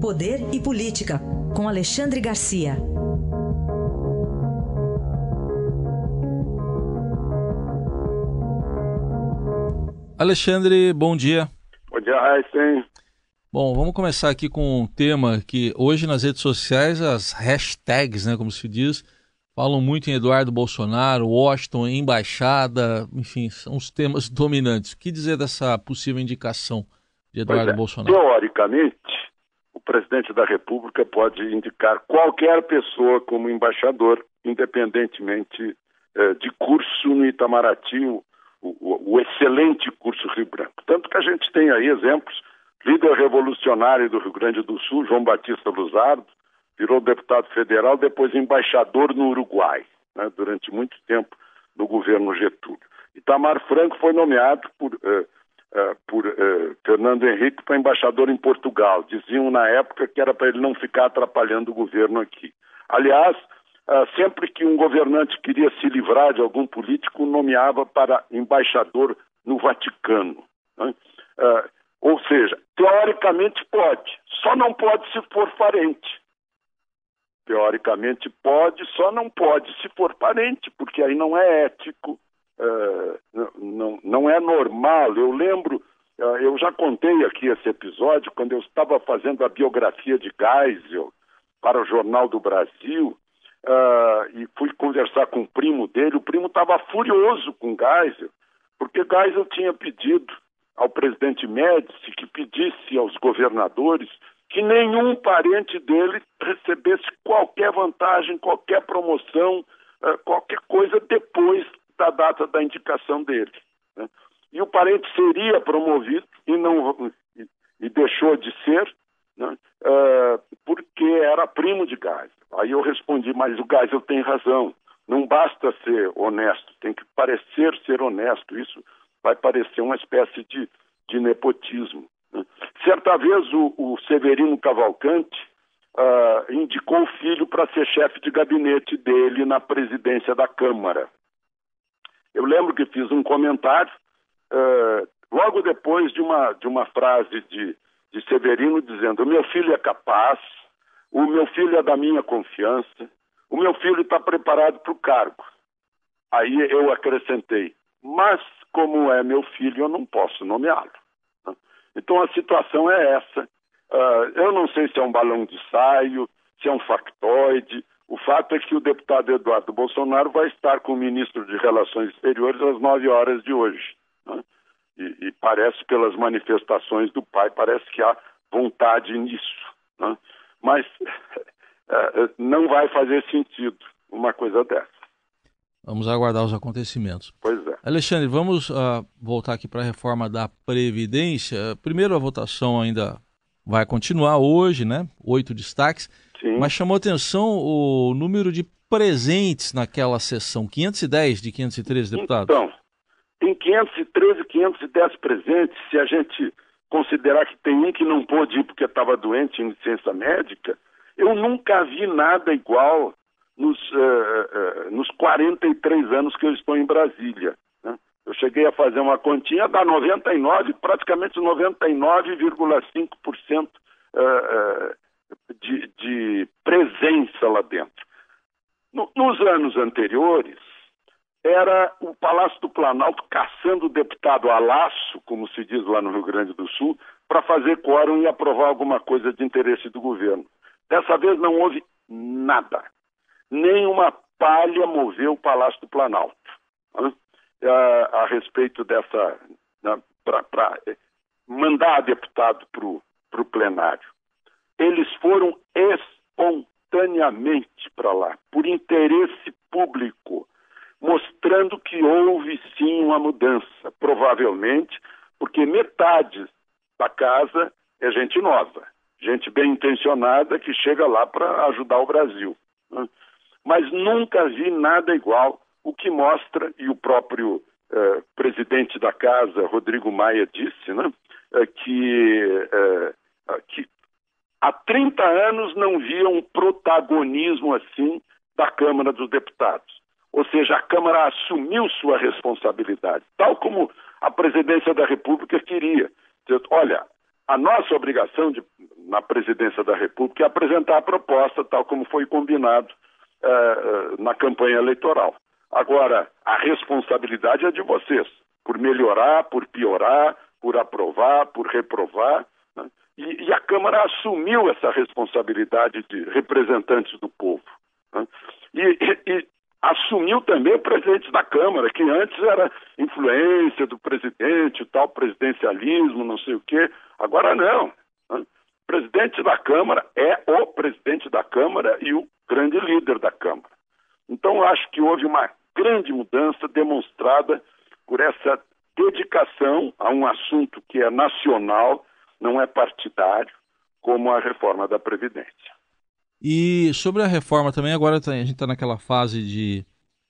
Poder e Política, com Alexandre Garcia. Alexandre, bom dia. Bom dia, Raíssen. Bom, vamos começar aqui com um tema que hoje nas redes sociais, as hashtags, né, como se diz, falam muito em Eduardo Bolsonaro, Washington, embaixada, enfim, são os temas dominantes. O que dizer dessa possível indicação de Eduardo é, Bolsonaro? Teoricamente, presidente da República pode indicar qualquer pessoa como embaixador, independentemente eh, de curso no Itamaraty, o, o, o, excelente curso Rio Branco. Tanto que a gente tem aí exemplos, líder revolucionário do Rio Grande do Sul, João Batista Luzardo, virou deputado federal, depois embaixador no Uruguai, né, durante muito tempo no governo Getúlio. Itamar Franco foi nomeado por... Eh, uh, por uh, Fernando Henrique para embaixador em Portugal. Diziam na época que era para ele não ficar atrapalhando o governo aqui. Aliás, uh, sempre que um governante queria se livrar de algum político, nomeava para embaixador no Vaticano. Né? ou seja, teoricamente pode, só não pode se for parente. Teoricamente pode, só não pode se for parente, porque aí não é ético, uh, não, é normal. Eu lembro, uh, eu já contei aqui esse episódio, quando eu estava fazendo a biografia de Geisel para o Jornal do Brasil, uh, e fui conversar com o primo dele, o primo estava furioso com Geisel, porque Geisel tinha pedido ao presidente Médici que pedisse aos governadores que nenhum parente dele recebesse qualquer vantagem, qualquer promoção, qualquer coisa depois da data da indicação dele. Né? E o parente seria promovido e não e, e deixou de ser, né? uh, porque era primo de Geisel. Aí eu respondi, mas o Geisel tem razão. Não basta ser honesto, tem que parecer ser honesto. Isso vai parecer uma espécie de, de nepotismo. Né? Certa vez o, o Severino Cavalcante uh, indicou o filho para ser chefe de gabinete dele na presidência da Câmara. Eu lembro que fiz um comentário uh, logo depois de uma, de uma frase de, de Severino dizendo: o meu filho é capaz, o meu filho é da minha confiança, o meu filho está preparado para o cargo. Aí eu acrescentei: mas como é meu filho, eu não posso nomeá-lo. Então a situação é essa. Uh, eu não sei se é um balão de saio, se é um factoide, o fato é que o deputado Eduardo Bolsonaro vai estar com o ministro de Relações Exteriores às 9 horas de hoje. Né? E, e, parece, pelas manifestações do pai, parece que há vontade nisso. Né? Mas é, não vai fazer sentido uma coisa dessa. Vamos aguardar os acontecimentos. Pois é. Alexandre, vamos uh, voltar aqui para a reforma da Previdência. Primeiro, a votação ainda vai continuar hoje, né? Oito destaques. Sim. Mas chamou atenção o número de presentes naquela sessão, 510 de 513 deputados. Então, em 513, 510 presentes, se a gente considerar que tem um que não pôde ir porque estava doente em licença médica, eu nunca vi nada igual nos, uh, uh, nos 43 anos que eu estou em Brasília. Né? Eu cheguei a fazer uma continha, dá 99, praticamente 99,5% uh, uh, de, de presença lá dentro. No, nos anos anteriores, era o Palácio do Planalto caçando o deputado a laço, como se diz lá no Rio Grande do Sul, para fazer quórum e aprovar alguma coisa de interesse do governo. Dessa vez não houve nada. Nem uma palha moveu o Palácio do Planalto né? a, a, respeito dessa. Né, para mandar deputado para o plenário eles foram espontaneamente para lá, por interesse público, mostrando que houve sim uma mudança, provavelmente porque metade da casa é gente nova, gente bem intencionada que chega lá para ajudar o Brasil. Né? Mas nunca vi nada igual, o que mostra, e o próprio eh, presidente da casa, Rodrigo Maia, disse, né, eh, que, eh, que há 30 anos não via um protagonismo assim da Câmara dos Deputados. Ou seja, a Câmara assumiu sua responsabilidade, tal como a presidência da República queria. Olha, a nossa obrigação de, na presidência da República e apresentar a proposta, tal como foi combinado uh, na campanha eleitoral. Agora, a responsabilidade é de vocês, por melhorar, por piorar, por aprovar, por reprovar. E, e, a Câmara assumiu essa responsabilidade de representantes do povo. Né? E, e, e, assumiu também o presidente da Câmara, que antes era influência do presidente, tal presidencialismo, não sei o quê. Agora não. Né? O presidente da Câmara é o presidente da Câmara e o grande líder da Câmara. Então, acho que houve uma grande mudança demonstrada por essa dedicação a um assunto que é nacional, não é partidário, como a reforma da Previdência. E sobre a reforma também, agora tá, a gente está naquela fase de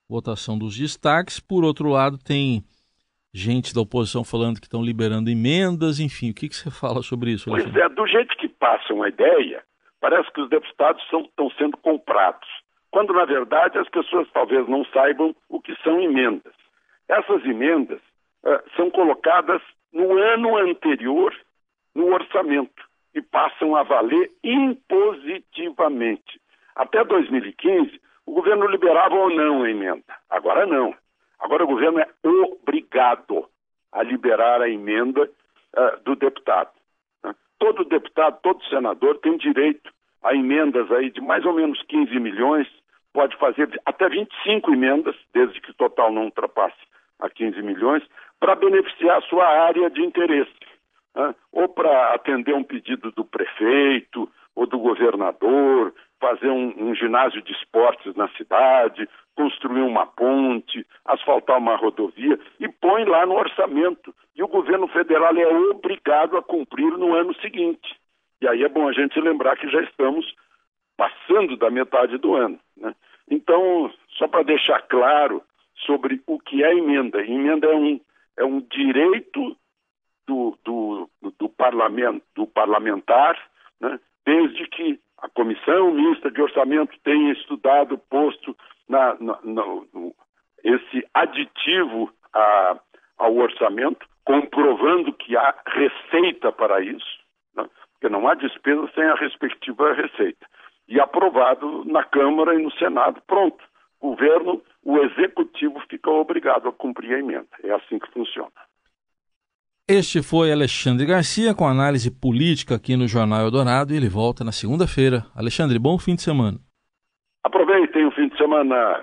votação dos destaques. Por outro lado, tem gente da oposição falando que estão liberando emendas, enfim. O que, que você fala sobre isso? Pois é, do jeito que passam a ideia, parece que os deputados estão sendo comprados quando na verdade as pessoas talvez não saibam o que são emendas. Essas emendas uh, são colocadas no ano anterior no orçamento e passam a valer impositivamente. Até 2015, o governo liberava ou não a emenda. Agora não. Agora o governo é obrigado a liberar a emenda uh, do deputado. Né? Todo deputado, todo senador tem direito a emendas aí de mais ou menos 15 milhões, pode fazer até 25 emendas, desde que o total não ultrapasse a 15 milhões, para beneficiar a sua área de interesse. Ou para atender um pedido do prefeito ou do governador, fazer um, um ginásio de esportes na cidade, construir uma ponte, asfaltar uma rodovia e põe lá no orçamento. E o governo federal é obrigado a cumprir no ano seguinte. E aí é bom a gente lembrar que já estamos passando da metade do ano. Né? Então, só para deixar claro sobre o que é emenda: emenda é um, é um direito do, do, parlamento, do parlamentar, né? desde que a comissão mista de orçamento tenha estudado, posto na, na, na, no, esse aditivo a, ao orçamento, comprovando que há receita para isso porque não há despesa sem a respectiva receita. E aprovado na Câmara e no Senado, pronto. Governo, o executivo fica obrigado a cumprir a emenda. É assim que funciona. Este foi Alexandre Garcia com análise política aqui no Jornal Eldorado e ele volta na segunda-feira. Alexandre, bom fim de semana. Aproveitem o fim de semana.